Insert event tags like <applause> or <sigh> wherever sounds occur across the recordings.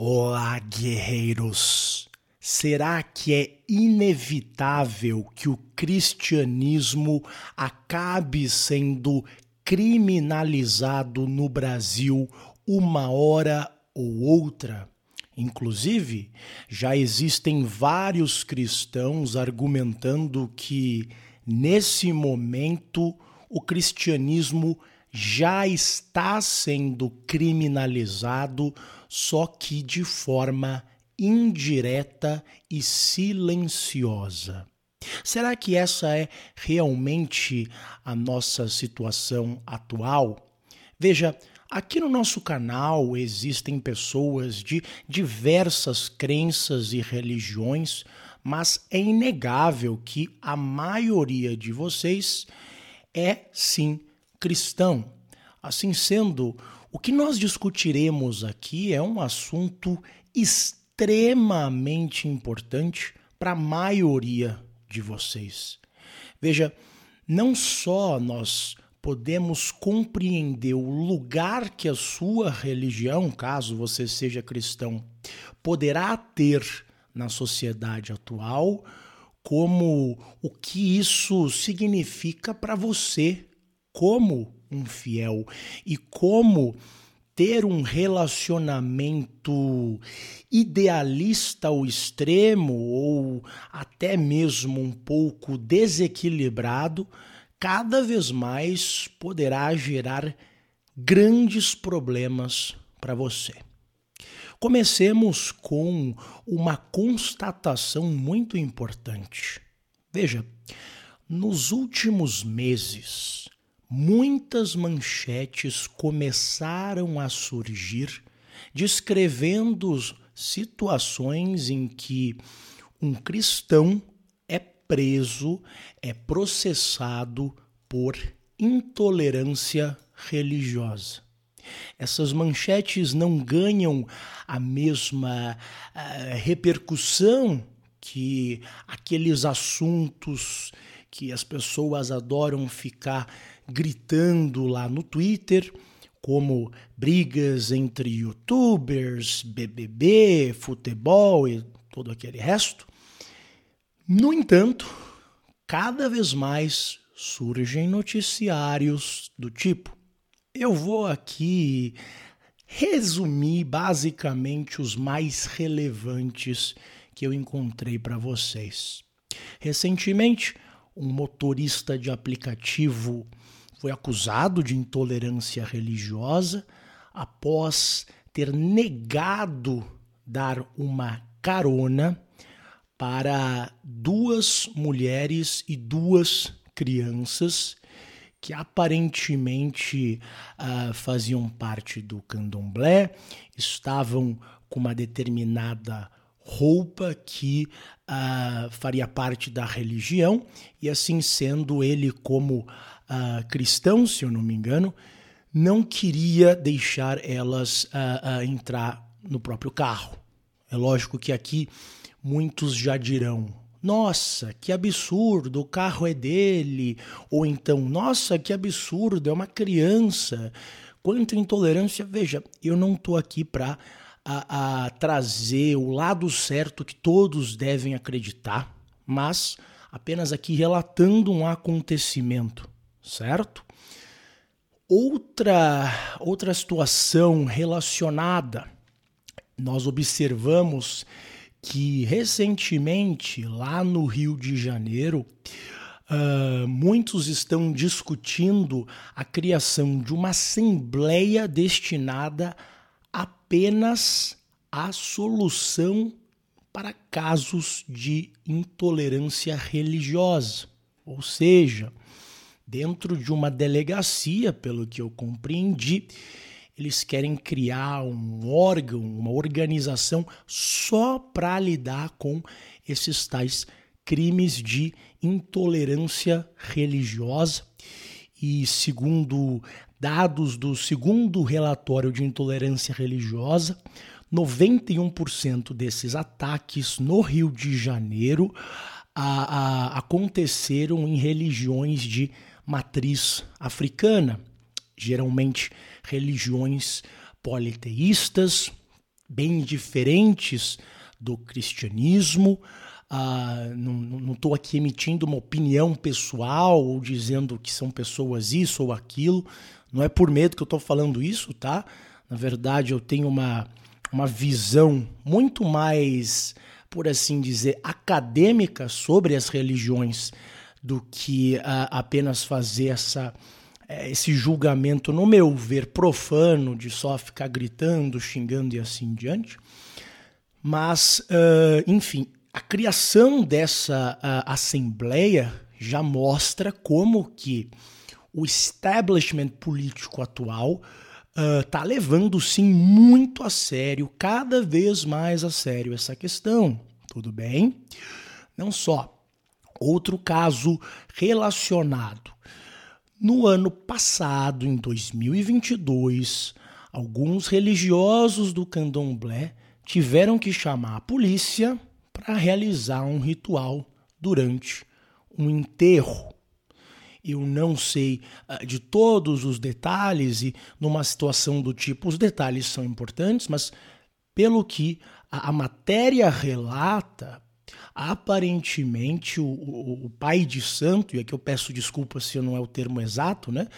Olá, guerreiros! Será que é inevitável que o cristianismo acabe sendo criminalizado no Brasil uma hora ou outra? Inclusive, já existem vários cristãos argumentando que, nesse momento, o cristianismo já está sendo criminalizado, só que de forma indireta e silenciosa. Será que essa é realmente a nossa situação atual? Veja, aqui no nosso canal existem pessoas de diversas crenças e religiões, mas é inegável que a maioria de vocês é sim cristão. Assim sendo, o que nós discutiremos aqui é um assunto extremamente importante para a maioria de vocês. Veja, não só nós podemos compreender o lugar que a sua religião, caso você seja cristão, poderá ter na sociedade atual, como o que isso significa para você como um fiel e como ter um relacionamento idealista ao extremo ou até mesmo um pouco desequilibrado, cada vez mais poderá gerar grandes problemas para você. Comecemos com uma constatação muito importante. Veja, nos últimos meses, muitas manchetes começaram a surgir descrevendo situações em que um cristão é preso, é processado por intolerância religiosa. Essas manchetes não ganham a mesma uh, repercussão que aqueles assuntos que as pessoas adoram ficar gritando lá no Twitter, como brigas entre youtubers, BBB, futebol e todo aquele resto. No entanto, cada vez mais surgem noticiários do tipo. Eu vou aqui resumir basicamente os mais relevantes que eu encontrei para vocês. Recentemente, um motorista de aplicativo foi acusado de intolerância religiosa após ter negado dar uma carona para duas mulheres e duas crianças que aparentemente uh, faziam parte do candomblé, estavam com uma determinada roupa que uh, faria parte da religião, e assim sendo, ele, como uh, cristão, se eu não me engano, não queria deixar elas uh, entrar no próprio carro. É lógico que aqui muitos já dirão: nossa, que absurdo, o carro é dele. Ou então, nossa, que absurdo, é uma criança. Quanto intolerância, veja, eu não estou aqui para a, a trazer o lado certo que todos devem acreditar, mas apenas aqui relatando um acontecimento, certo? Outra, outra situação relacionada, nós observamos que recentemente, lá no Rio de Janeiro, uh, muitos estão discutindo a criação de uma assembleia destinada apenas a solução para casos de intolerância religiosa. Ou seja, dentro de uma delegacia, pelo que eu compreendi, eles querem criar um órgão, uma organização só para lidar com esses tais crimes de intolerância religiosa. E segundo dados do segundo relatório de intolerância religiosa, 91% desses ataques no Rio de Janeiro a, a, aconteceram em religiões de matriz africana, geralmente religiões politeístas, bem diferentes do cristianismo. Uh, não estou aqui emitindo uma opinião pessoal ou dizendo que são pessoas isso ou aquilo. Não é por medo que eu estou falando isso, tá? Na verdade, eu tenho uma, uma visão muito mais, por assim dizer, acadêmica sobre as religiões do que uh, apenas fazer essa, uh, esse julgamento, no meu ver, profano de só ficar gritando, xingando e assim diante. Mas, uh, enfim, a criação dessa assembleia já mostra como que o establishment político atual está uh, levando sim muito a sério, cada vez mais a sério essa questão. Tudo bem? Não só. Outro caso relacionado. No ano passado, em 2022, alguns religiosos do candomblé tiveram que chamar a polícia para realizar um ritual durante um enterro. Eu não sei uh, de todos os detalhes e numa situação do tipo, os detalhes são importantes, mas pelo que a, a matéria relata, aparentemente o, o, o, pai de santo, e aqui eu peço desculpas se não é o termo exato, né?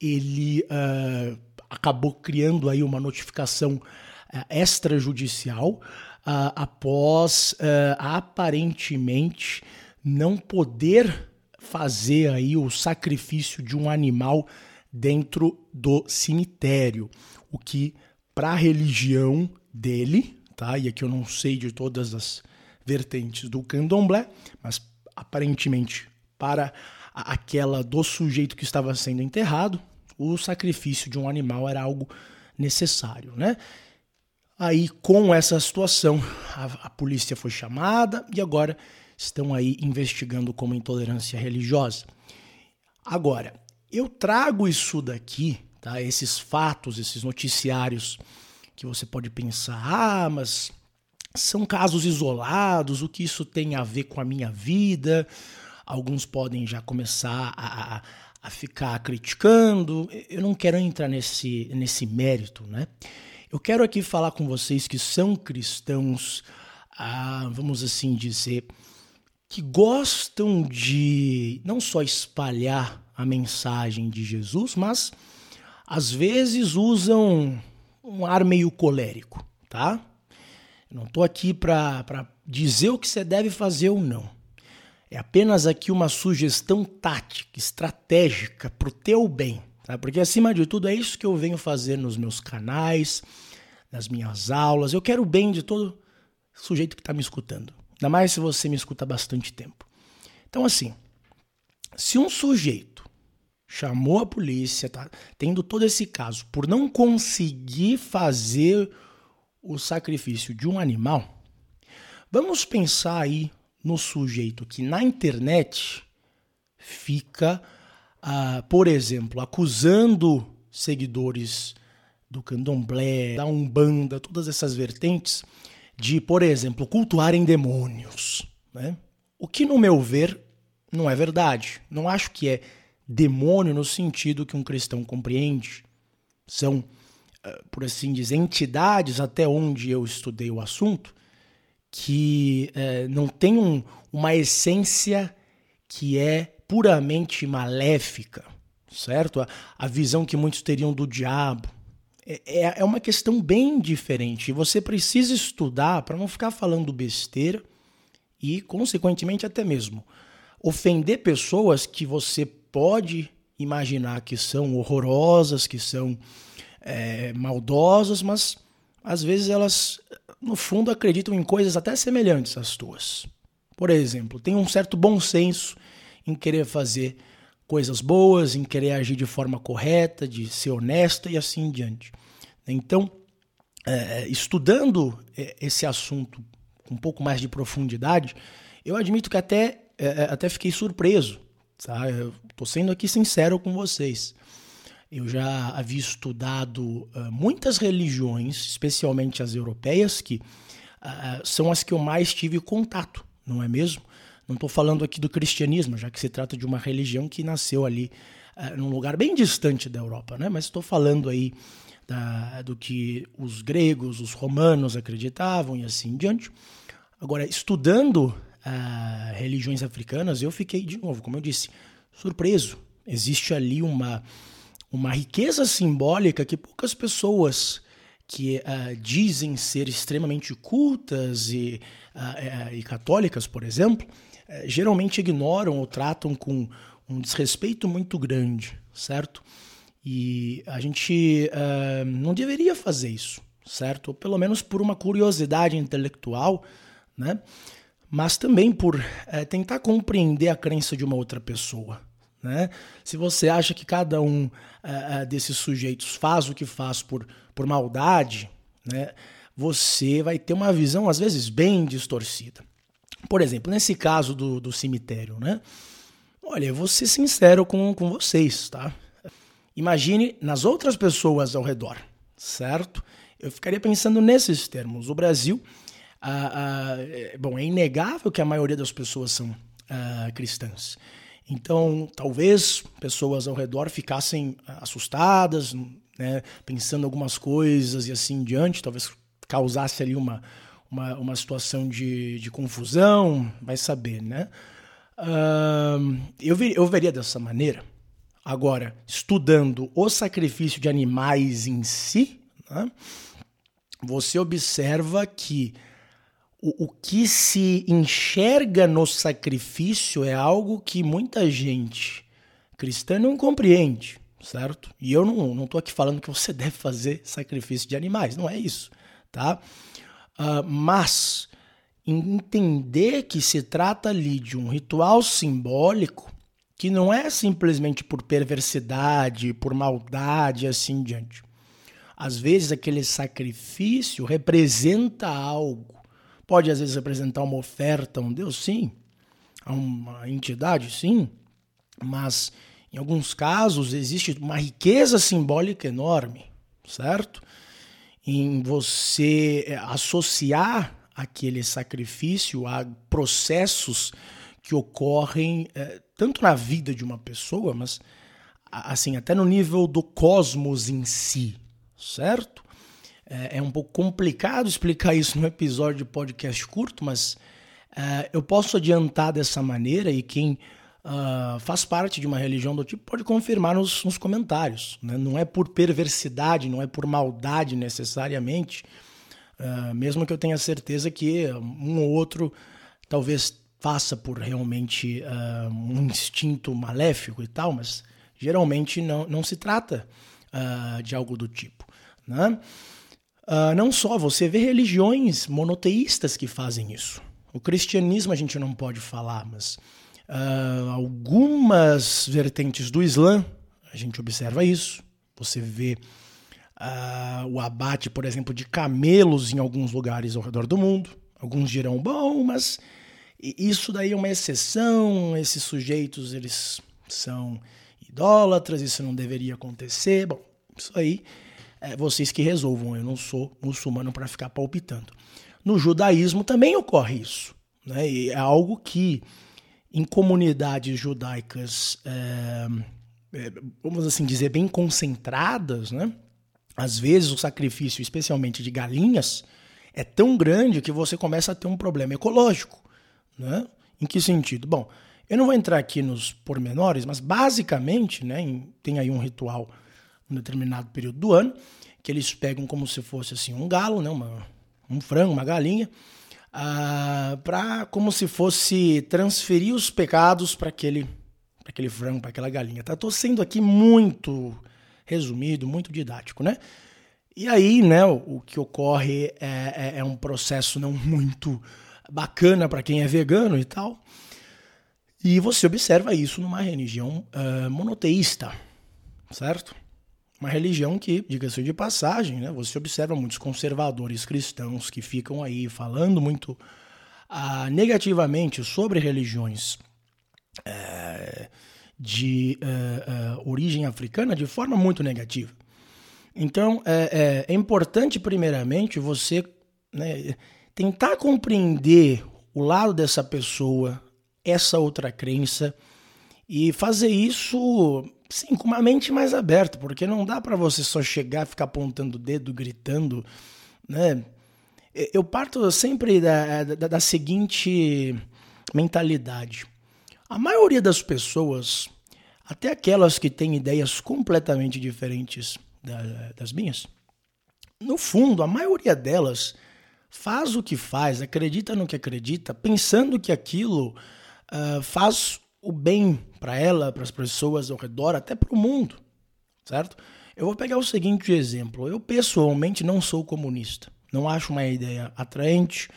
Ele uh, acabou criando aí uma notificação uh, extrajudicial uh, após aparentemente não poder fazer aí o sacrifício de um animal dentro do cemitério, o que para a religião dele, tá? E aqui eu não sei de todas as vertentes do candomblé, mas aparentemente para aquela do sujeito que estava sendo enterrado, o sacrifício de um animal era algo necessário, né? Aí, com essa situação, a, a polícia foi chamada e agora estão aí investigando como intolerância religiosa. Agora, eu trago isso daqui, tá? Esses fatos, esses noticiários que você pode pensar, ah, mas são casos isolados, o que isso tem a ver com a minha vida? Alguns podem já começar a, a ficar criticando. Eu não quero entrar nesse, nesse mérito, né? Eu quero aqui falar com vocês que são cristãos, ah, vamos assim dizer, que gostam de não só espalhar a mensagem de Jesus, mas às vezes usam um ar meio colérico, tá? Não estou aqui para dizer o que você deve fazer ou não. É apenas aqui uma sugestão tática, estratégica para o teu bem, tá? Porque acima de tudo é isso que eu venho fazer nos meus canais, nas minhas aulas. Eu quero o bem de todo sujeito que está me escutando. Ainda mais se você me escuta há bastante tempo. Então, assim, se um sujeito chamou a polícia, tá tendo todo esse caso, por não conseguir fazer o sacrifício de um animal, vamos pensar aí no sujeito que na internet fica, uh, por exemplo, acusando seguidores do candomblé, da umbanda, todas essas vertentes de, por exemplo, cultuarem demônios. Né? O que, no meu ver, não é verdade. Não acho que é demônio no sentido que um cristão compreende. São, eh, por assim dizer, entidades, até onde eu estudei o assunto, que é, não têm um, uma essência que é puramente maléfica, certo? A, a visão que muitos teriam do diabo, é, é, é uma questão bem diferente. Você precisa estudar para não ficar falando besteira e, consequentemente, até mesmo ofender pessoas que você pode imaginar que são horrorosas, que são é, maldosas, mas às vezes elas, no fundo, acreditam em coisas até semelhantes às tuas. Por exemplo, tem um certo bom senso em querer fazer coisas boas, em querer agir de forma correta, de ser honesta e assim em diante. Então, é, estudando é, esse assunto com um pouco mais de profundidade, eu admito que até, é, é até fiquei surpreso. Tá? Estou sendo aqui sincero com vocês. Eu já havia estudado muitas religiões, especialmente as europeias, que são as que eu mais tive contato, não é mesmo? Não estou falando aqui do cristianismo, já que se trata de uma religião que nasceu ali uh, num lugar bem distante da Europa, né? Mas estou falando aí da, do que os gregos, os romanos acreditavam e assim diante. Agora, estudando uh, religiões africanas, eu fiquei, de novo, como eu disse, surpreso. Existe ali uma, uma riqueza simbólica que poucas pessoas que uh, dizem ser extremamente cultas e, e católicas, por exemplo, geralmente ignoram ou tratam com um desrespeito muito grande, certo? E a gente uh, não deveria fazer isso, certo? Ou pelo menos por uma curiosidade intelectual, né? Mas também por uh, tentar compreender a crença de uma outra pessoa, né? Se você acha que cada um uh, desses sujeitos faz o que faz por, por maldade, né? Você vai ter uma visão às vezes bem distorcida. Por exemplo, nesse caso do, do cemitério, né? Olha, eu vou ser sincero com, com vocês, tá? Imagine nas outras pessoas ao redor, certo? Eu ficaria pensando nesses termos. O Brasil, ah, ah, bom, é inegável que a maioria das pessoas são ah, cristãs. Então, talvez pessoas ao redor ficassem assustadas, né, pensando algumas coisas e assim diante, talvez causasse ali uma, uma, uma situação de, de confusão, vai saber, né? Uh, eu, ver, eu veria dessa maneira. Agora, estudando o sacrifício de animais em si, né, você observa que o, o que se enxerga no sacrifício é algo que muita gente cristã não compreende, certo? E eu não estou aqui falando que você <laughs> deve fazer sacrifício de animais, não é isso, tá? Uh, mas entender que se trata ali de um ritual simbólico que não é simplesmente por perversidade, por maldade e assim diante. Às vezes aquele sacrifício representa algo. Pode às vezes representar uma oferta a um Deus, sim, a uma entidade, sim, mas em alguns casos existe uma riqueza simbólica enorme, certo? Em você eh, associar aquele sacrifício a processos que ocorrem é, tanto na vida de uma pessoa, mas assim até no nível do cosmos em si, certo? É, é um pouco complicado explicar isso num episódio de podcast curto, mas eu posso adiantar dessa maneira e quem uh, faz parte de uma religião do tipo pode confirmar nos, nos comentários. Né? Não é por perversidade, não é por maldade necessariamente, uh, mesmo que eu tenha certeza que um ou outro talvez faça por realmente uh, um instinto maléfico e tal, mas geralmente não, não se trata de algo do tipo. Né? Uh, não só, você vê religiões monoteístas que fazem isso. O cristianismo a gente não pode falar, mas algumas vertentes do Islã, a gente observa isso. Você vê o abate, por exemplo, de camelos em alguns lugares ao redor do mundo. Alguns dirão, bom, mas isso daí é uma exceção, esses sujeitos eles são idólatras, isso não deveria acontecer. Bom, isso aí é vocês que resolvam, eu não sou muçulmano para ficar palpitando. No judaísmo também ocorre isso, né? E é algo que em comunidades judaicas, é, é, vamos assim dizer, bem concentradas, né? Às vezes o sacrifício, especialmente de galinhas, é tão grande que você começa a ter um problema ecológico. Né? Em que sentido? Bom, eu não vou entrar aqui nos pormenores, mas basicamente né, tem aí um ritual um determinado período do ano, que eles pegam como se fosse assim um galo, né, uma, um frango, uma galinha, ah, para como se fosse transferir os pecados para aquele, aquele frango, para aquela galinha. Tá? Tô sendo aqui muito resumido, muito didático, né? E aí, né, o, o que ocorre é, é, é um processo não muito bacana para quem é vegano e tal. E você observa isso numa religião uh, monoteísta, certo? Uma religião que, diga-se de passagem, né, você observa muitos conservadores cristãos que ficam aí falando muito uh, negativamente sobre religiões uh, de origem africana de forma muito negativa. Então, é, é, é importante, primeiramente, você né, tentar compreender o lado dessa pessoa, essa outra crença E fazer isso, sim, com uma mente mais aberta, porque não dá para você só chegar, ficar apontando o dedo, gritando, né? Eu parto sempre da, da, da seguinte mentalidade. A maioria das pessoas, até aquelas que têm ideias completamente diferentes das minhas, no fundo, a maioria delas faz o que faz, acredita no que acredita, pensando que aquilo uh, faz o bem para ela, para as pessoas ao redor, até para o mundo, certo? Eu vou pegar o seguinte exemplo. Eu pessoalmente não sou comunista. Não acho uma ideia atraente.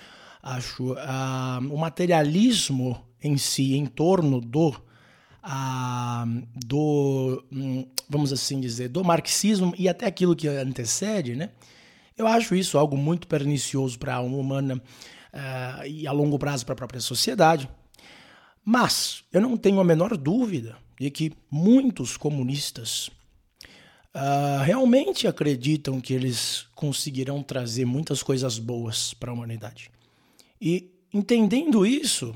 Acho uh, o materialismo em si, em torno do, uh, do, um, vamos assim dizer, do marxismo e até aquilo que antecede, né? Eu acho isso algo muito pernicioso para a alma humana uh, e a longo prazo para a própria sociedade. Mas eu não tenho a menor dúvida de que muitos comunistas uh, realmente acreditam que eles conseguirão trazer muitas coisas boas para a humanidade. E entendendo isso,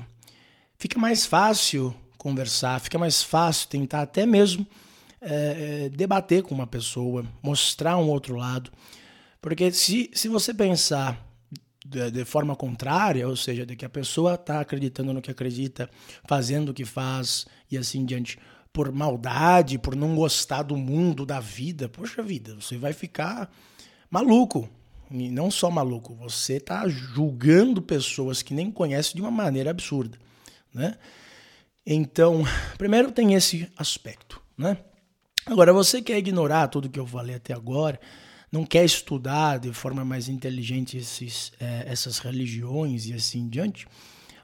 fica mais fácil conversar, fica mais fácil tentar até mesmo é, debater com uma pessoa, mostrar um outro lado. Porque se, se você pensar de, de forma contrária, ou seja, de que a pessoa está acreditando no que acredita, fazendo o que faz e assim diante, por maldade, por não gostar do mundo, da vida, poxa vida, você vai ficar maluco. E não só maluco, você está julgando pessoas que nem conhece de uma maneira absurda, né? Então, primeiro tem esse aspecto, né? Agora, você quer ignorar tudo que eu falei até agora, não quer estudar de forma mais inteligente esses, é, essas religiões e assim em diante,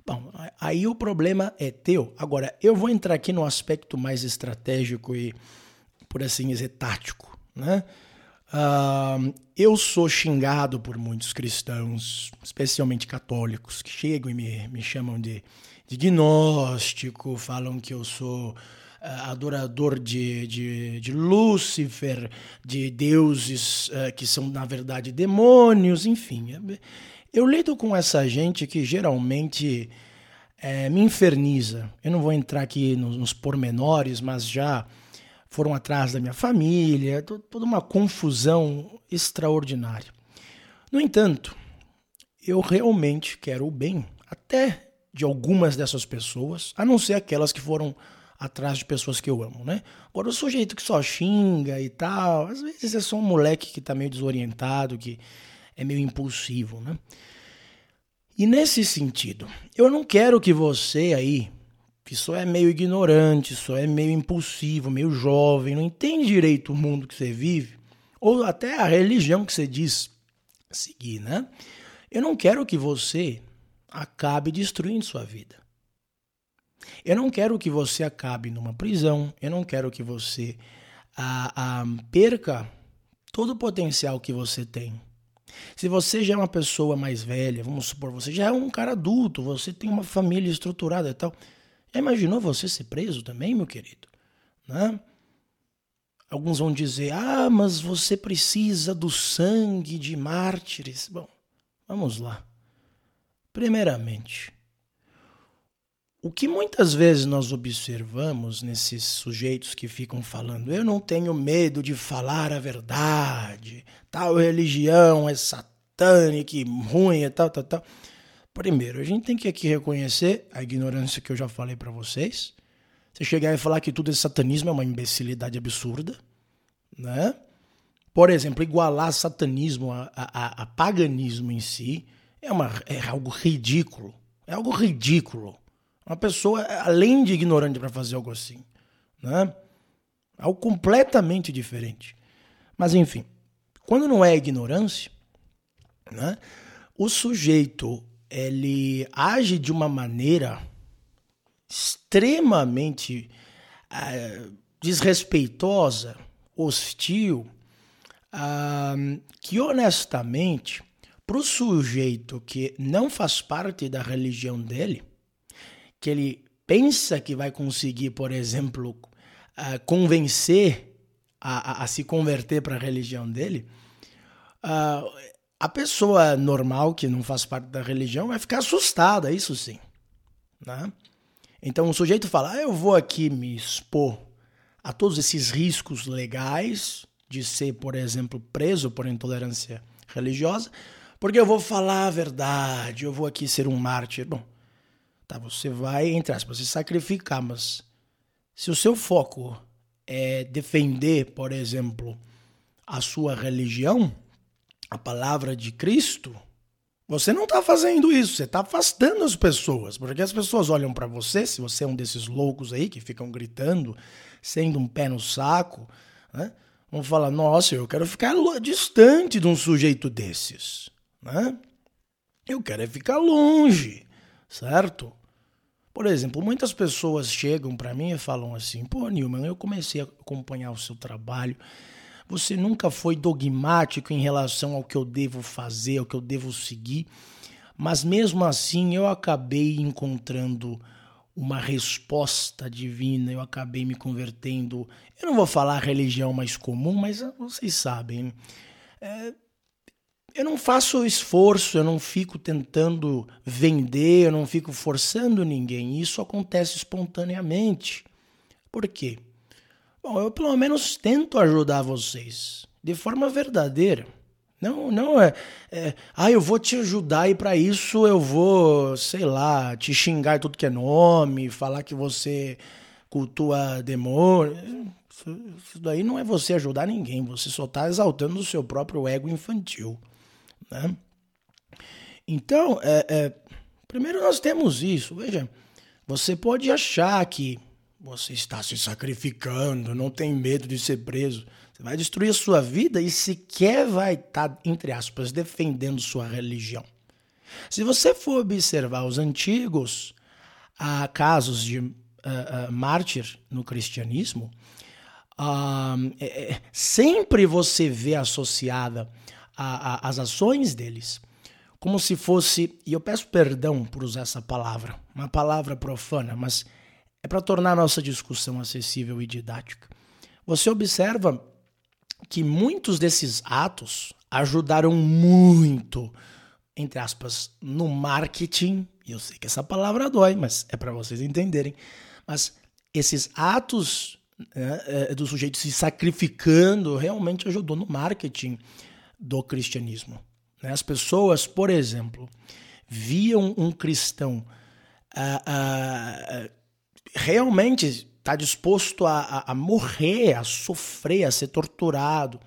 bom, aí o problema é teu. Agora, eu vou entrar aqui no aspecto mais estratégico e, por assim dizer, tático, né? Uh, eu sou xingado por muitos cristãos, especialmente católicos, que chegam e me, me chamam de, de gnóstico, falam que eu sou adorador de, de, de, Lúcifer, de deuses uh, que são, na verdade, demônios, enfim. Eu lido com essa gente que geralmente é, me inferniza. Eu não vou entrar aqui nos, nos pormenores, mas já foram atrás da minha família, toda uma confusão extraordinária. No entanto, eu realmente quero o bem até de algumas dessas pessoas, a não ser aquelas que foram atrás de pessoas que eu amo, né? Agora, o sujeito que só xinga e tal, às vezes é só um moleque que tá meio desorientado, que é meio impulsivo, né? E nesse sentido, eu não quero que você aí, que só é meio ignorante, só é meio impulsivo, meio jovem, não entende direito o mundo que você vive, ou até a religião que você diz seguir, né? Eu não quero que você acabe destruindo sua vida. Eu não quero que você acabe numa prisão, eu não quero que você perca todo o potencial que você tem. Se você já é uma pessoa mais velha, vamos supor, você já é um cara adulto, você tem uma família estruturada e tal, já imaginou você ser preso também, meu querido? Né? Alguns vão dizer, ah, mas você precisa do sangue de mártires. Bom, vamos lá. Primeiramente, o que muitas vezes nós observamos nesses sujeitos que ficam falando, eu não tenho medo de falar a verdade, tal religião é satânica, ruim e tal, tal, tal. Primeiro, a gente tem que aqui reconhecer a ignorância que eu já falei para vocês. Você chegar e falar que tudo é satanismo é uma imbecilidade absurda, né? Por exemplo, igualar satanismo a, a, a paganismo em si é, uma, é algo ridículo. É algo ridículo. Uma pessoa, além de ignorante para fazer algo assim, né? Algo completamente diferente. Mas enfim, quando não é ignorância, né? O sujeito ele age de uma maneira extremamente uh, desrespeitosa, hostil, uh, que honestamente, para o sujeito que não faz parte da religião dele, que ele pensa que vai conseguir, por exemplo, uh, convencer a, a, a, se converter para a religião dele, uh, a pessoa normal que não faz parte da religião vai ficar assustada, isso sim. Né? Então o sujeito fala: ah, eu vou aqui me expor a todos esses riscos legais de ser, por exemplo, preso por intolerância religiosa, porque eu vou falar a verdade, eu vou aqui ser um mártir. Bom, tá, você vai, entre aspas, se sacrificar, mas se o seu foco é defender, por exemplo, a sua religião, a palavra de Cristo, você não está fazendo isso, você está afastando as pessoas, porque as pessoas olham para você, se você é um desses loucos aí que ficam gritando, sendo um pé no saco, né? vão falar: nossa, eu quero ficar distante de um sujeito desses, né? Eu quero é ficar longe, certo? Por exemplo, muitas pessoas chegam para mim e falam assim: pô, Nilman, eu comecei a acompanhar o seu trabalho você nunca foi dogmático em relação ao que eu devo fazer, ao que eu devo seguir, mas mesmo assim eu acabei encontrando uma resposta divina, eu acabei me convertendo. Eu não vou falar religião mais comum, mas vocês sabem. É, eu não faço esforço, eu não fico tentando vender, eu não fico forçando ninguém. Isso acontece espontaneamente. Por quê? Bom, eu pelo menos tento ajudar vocês de forma verdadeira. Não, não é, é ah, eu vou te ajudar e para isso eu vou, sei lá, te xingar tudo que é nome, falar que você cultua demônio. Isso daí não é você ajudar ninguém, você só está exaltando o seu próprio ego infantil. Né? Então, é, é, primeiro nós temos isso. Veja, você pode achar que você está se sacrificando, não tem medo de ser preso. Você vai destruir a sua vida e sequer vai estar, entre aspas, defendendo sua religião. Se você for observar os antigos uh, casos de uh, uh, mártir no cristianismo, é, sempre você vê associada às ações deles como se fosse, e eu peço perdão por usar essa palavra, uma palavra profana, mas é para tornar a nossa discussão acessível e didática. Você observa que muitos desses atos ajudaram muito, entre aspas, no marketing. E eu sei que essa palavra dói, mas é para vocês entenderem. Mas esses atos né, é, do sujeito se sacrificando realmente ajudou no marketing do cristianismo. Né? As pessoas, por exemplo, viam um cristão realmente está disposto a, a, a, morrer, a sofrer, a ser torturado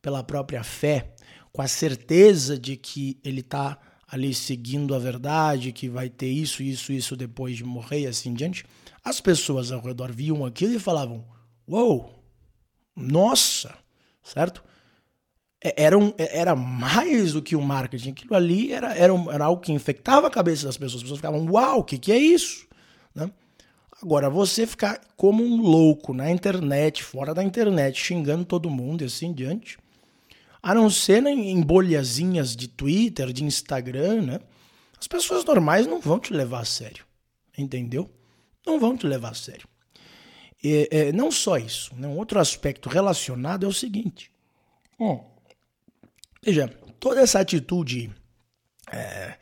pela própria fé, com a certeza de que ele está ali seguindo a verdade, que vai ter isso, isso, isso depois de morrer e assim diante, as pessoas ao redor viam aquilo e falavam: Uou, nossa, certo? É, era, um, é, era mais do que um marketing. Aquilo ali era, era, um, era algo que infectava a cabeça das pessoas. As pessoas ficavam: Uau, o que, que é isso? Né? Agora, você ficar como um louco na internet, fora da internet, xingando todo mundo e assim diante, a não ser em bolhazinhas de Twitter, de Instagram, né? As pessoas normais não vão te levar a sério, entendeu? Não vão te levar a sério. E, é, não só isso, né? um outro aspecto relacionado é o seguinte. Hum, veja, toda essa atitude é,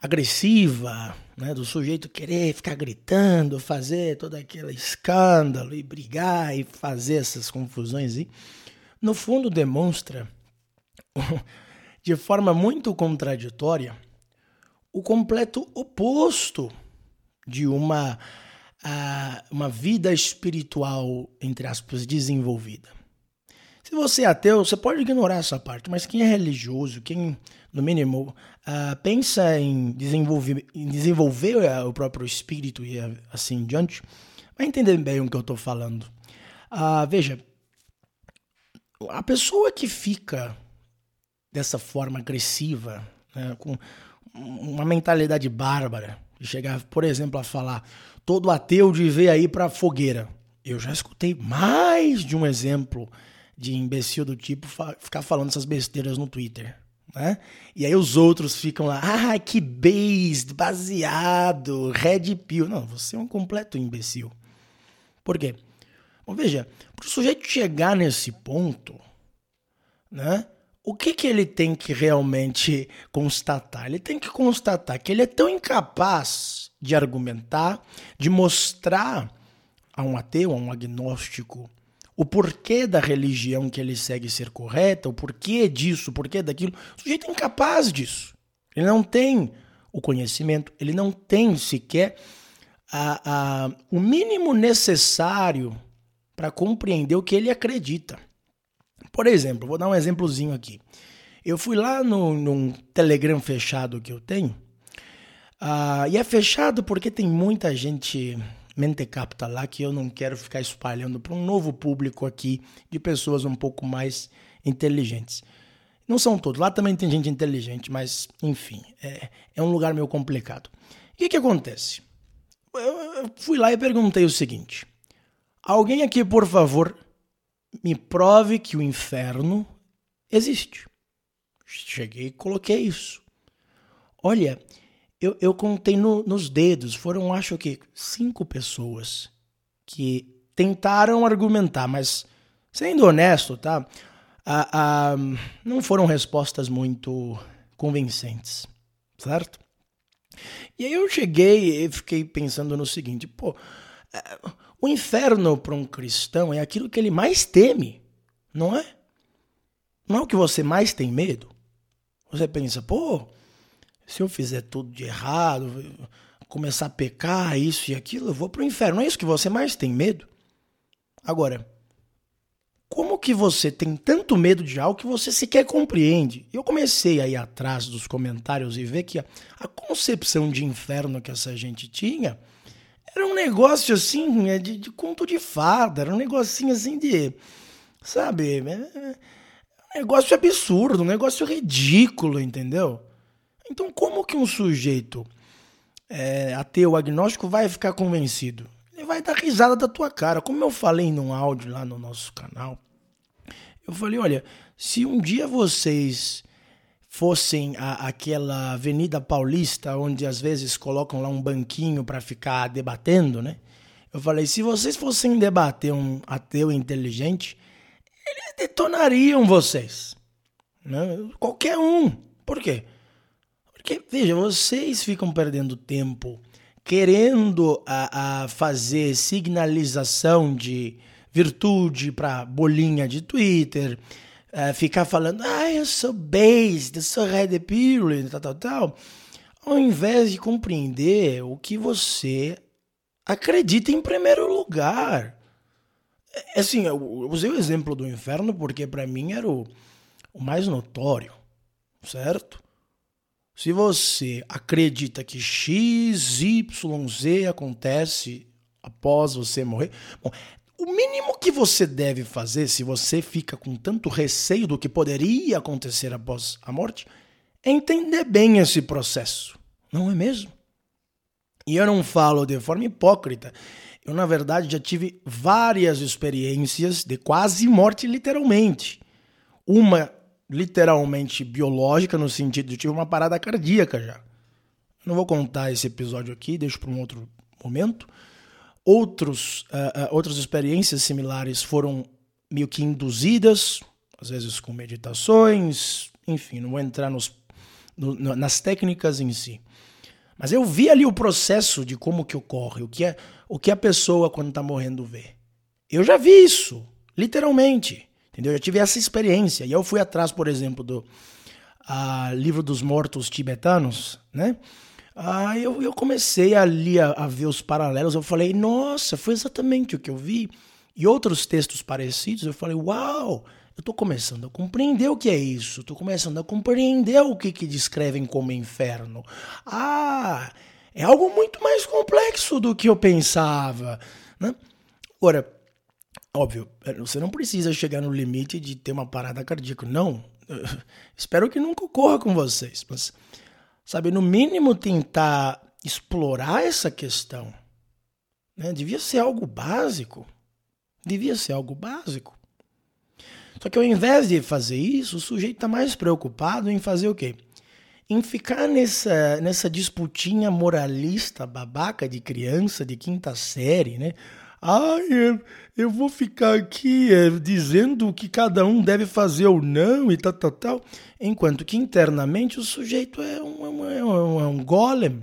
agressiva, né, do sujeito querer ficar gritando, fazer todo aquele escândalo e brigar e fazer essas confusões no fundo demonstra <laughs> de forma muito contraditória o completo oposto de uma, uma vida espiritual, entre aspas, desenvolvida. Se você é ateu, você pode ignorar essa parte, mas quem é religioso, quem, no mínimo, uh, pensa em desenvolver, em desenvolver uh, o próprio espírito e uh, assim em diante, vai entender bem o que eu estou falando. veja, a pessoa que fica dessa forma agressiva, né, com uma mentalidade bárbara, de chegar, por exemplo, a falar todo ateu de ver aí para fogueira. Eu já escutei mais de um exemplo de imbecil do tipo ficar falando essas besteiras no Twitter. Né? E aí os outros ficam lá, ah, que based, baseado, red pill. Não, você é um completo imbecil. Por quê? Bom, veja, para o sujeito chegar nesse ponto, né? O que, que ele tem que realmente constatar? Ele tem que constatar que ele é tão incapaz de argumentar, de mostrar a um ateu, a um agnóstico, o porquê da religião que ele segue ser correta, o porquê disso, o porquê daquilo. O sujeito é incapaz disso. Ele não tem o conhecimento, ele não tem sequer a, a, o mínimo necessário para compreender o que ele acredita. Por exemplo, vou dar um exemplozinho aqui. Eu fui lá no, num Telegram fechado que eu tenho, uh, e é fechado porque tem muita gente mentecapta lá que eu não quero ficar espalhando para um novo público aqui de pessoas um pouco mais inteligentes. Não são todos, lá também tem gente inteligente, mas enfim, é, é um lugar meio complicado. O que, que acontece? Eu fui lá e perguntei o seguinte: alguém aqui, por favor, me prove que o inferno existe. Cheguei e coloquei isso. Olha, eu, eu contei no, nos dedos, foram acho que cinco pessoas que tentaram argumentar, mas sendo honesto, tá? Ah, não foram respostas muito convincentes, certo? E aí eu cheguei e fiquei pensando no seguinte, pô, é, o inferno para um cristão é aquilo que ele mais teme, não é? Não é o que você mais tem medo? Você pensa, pô, se eu fizer tudo de errado, começar a pecar, isso e aquilo, eu vou para o inferno. É isso que você mais tem medo? Agora, como que você tem tanto medo de algo que você sequer compreende? Eu comecei a ir atrás dos comentários e ver que a, a concepção de inferno que essa gente tinha era um negócio assim, né, de, de conto de fada, era um negocinho assim de. Sabe? É, é um negócio absurdo, um negócio ridículo, entendeu? Então, como que um sujeito é, ateu, agnóstico, vai ficar convencido? Ele vai dar risada da tua cara. Como eu falei num áudio lá no nosso canal, eu falei: olha, se um dia vocês fossem a, aquela Avenida Paulista, onde às vezes colocam lá um banquinho para ficar debatendo, né? Eu falei: se vocês fossem debater um ateu inteligente, eles detonariam vocês. Né? Qualquer um. Por quê? Porque, veja, vocês ficam perdendo tempo querendo a, a fazer signalização de virtude para bolinha de Twitter, a ficar falando, ah, eu sou based, eu sou red pill, tal, tal, tal, ao invés de compreender o que você acredita em primeiro lugar. É, assim, eu usei o exemplo do inferno porque para mim era o, o mais notório, certo? Se você acredita que X, Y, Z acontece após você morrer, bom, o mínimo que você deve fazer, se você fica com tanto receio do que poderia acontecer após a morte, é entender bem esse processo, não é mesmo? E eu não falo de forma hipócrita. Eu, na verdade, já tive várias experiências de quase morte, literalmente. Uma literalmente biológica, no sentido de tive uma parada cardíaca já. Não vou contar esse episódio aqui, deixo para um outro momento. Outros, uh, uh, outras experiências similares foram meio que induzidas, às vezes com meditações, enfim, não vou entrar nos, no, nas técnicas em si. Mas eu vi ali o processo de como que ocorre, o que, é, o que a pessoa quando está morrendo vê. Eu já vi isso, literalmente. Entendeu? Eu tive essa experiência. E eu fui atrás, por exemplo, do Livro dos Mortos Tibetanos, né? Eu, eu comecei ali a, a ver os paralelos. Eu falei, nossa, foi exatamente o que eu vi. E outros textos parecidos, eu falei, uau, eu estou começando a compreender o que é isso. Estou começando a compreender o que, que descrevem como inferno. Ah, é algo muito mais complexo do que eu pensava. Né? Ora, Óbvio, é, você não precisa chegar no limite de ter uma parada cardíaca. Não. <laughs> Espero que nunca ocorra com vocês. Mas, sabe, no mínimo tentar explorar essa questão. Né? Devia ser algo básico. Devia ser algo básico. Só que ao invés de fazer isso, o sujeito está mais preocupado em fazer o quê? Em ficar nessa, nessa disputinha moralista babaca de criança de quinta série, né? Ai, eu, eu vou ficar aqui é, dizendo o que cada um deve fazer ou não e tal, tal, tal. Enquanto que internamente o sujeito é um, é um, é um, é um golem.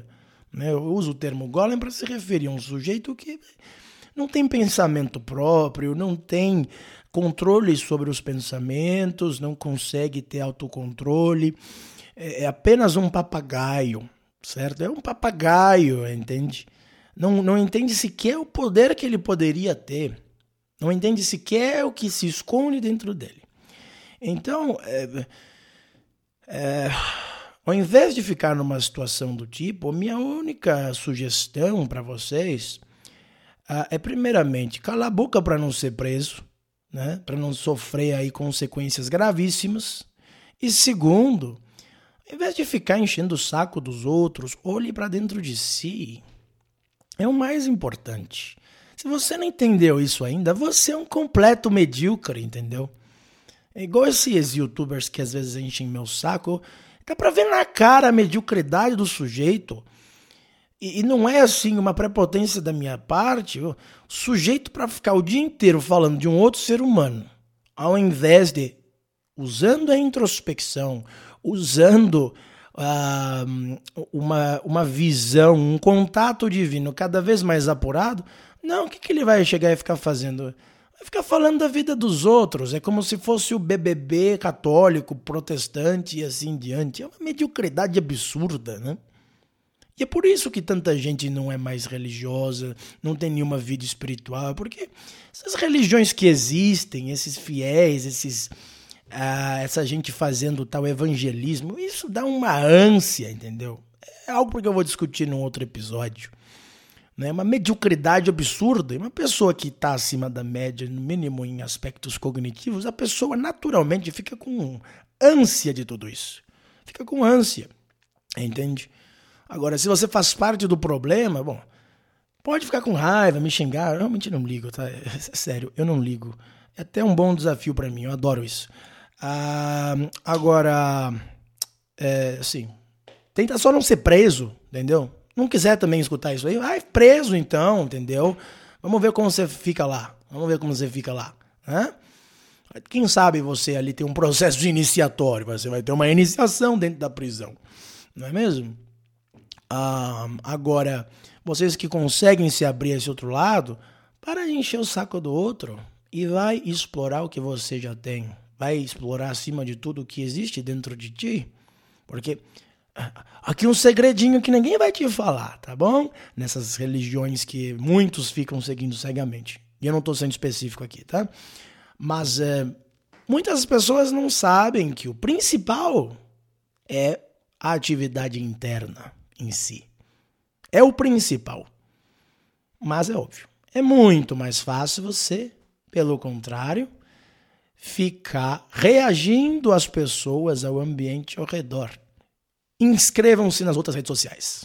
Né? Eu uso o termo golem para se referir a um sujeito que não tem pensamento próprio, não tem controle sobre os pensamentos, não consegue ter autocontrole, é, é apenas um papagaio, certo? É um papagaio, entende? Não, não entende sequer o poder que ele poderia ter, não entende sequer o que se esconde dentro dele. Então, é, é, ao invés de ficar numa situação do tipo, minha única sugestão para vocês é, primeiramente, calar a boca para não ser preso, né? para não sofrer aí consequências gravíssimas. E segundo, ao invés de ficar enchendo o saco dos outros, olhe para dentro de si. É o mais importante. Se você não entendeu isso ainda, você é um completo medíocre, entendeu? É igual esses youtubers que às vezes enchem meu saco. Dá pra ver na cara a mediocridade do sujeito. E, e não é assim uma prepotência da minha parte. O sujeito para ficar o dia inteiro falando de um outro ser humano, ao invés de usando a introspecção, usando uh, uma, uma visão, um contato divino cada vez mais apurado, não, o que, que ele vai chegar e ficar fazendo? Vai ficar falando da vida dos outros. É como se fosse o BBB católico, protestante e assim diante. É uma mediocridade absurda, né? E é por isso que tanta gente não é mais religiosa, não tem nenhuma vida espiritual, porque essas religiões que existem, esses fiéis, esses ah, essa gente fazendo tal evangelismo, isso dá uma ânsia, entendeu? É algo que eu vou discutir num outro episódio né? uma mediocridade absurda. E uma pessoa que está acima da média, no mínimo em aspectos cognitivos, a pessoa naturalmente fica com ânsia de tudo isso. Fica com ânsia, entende? Agora, se você faz parte do problema, bom, pode ficar com raiva, me xingar, eu realmente não ligo, tá? <laughs> É, sério, eu não ligo. É até um bom desafio para mim, eu adoro isso. Ah, agora, é, assim, tenta só não ser preso, entendeu? não quiser também escutar isso aí, vai preso então, entendeu? Vamos ver como você fica lá. Vamos ver como você fica lá. Né? Quem sabe você ali tem um processo iniciatório, você vai ter uma iniciação dentro da prisão. Não é mesmo? Ah, agora, vocês que conseguem se abrir esse outro lado, para de encher o saco do outro e vai explorar o que você já tem. Vai explorar acima de tudo o que existe dentro de ti. Porque Aqui um segredinho que ninguém vai te falar, tá bom? Nessas religiões que muitos ficam seguindo cegamente. E eu não estou sendo específico aqui, tá? Mas é, muitas pessoas não sabem que o principal é a atividade interna em si. É o principal. Mas é óbvio, é muito mais fácil você, pelo contrário, ficar reagindo às pessoas, ao ambiente ao redor. Inscrevam-se nas outras redes sociais.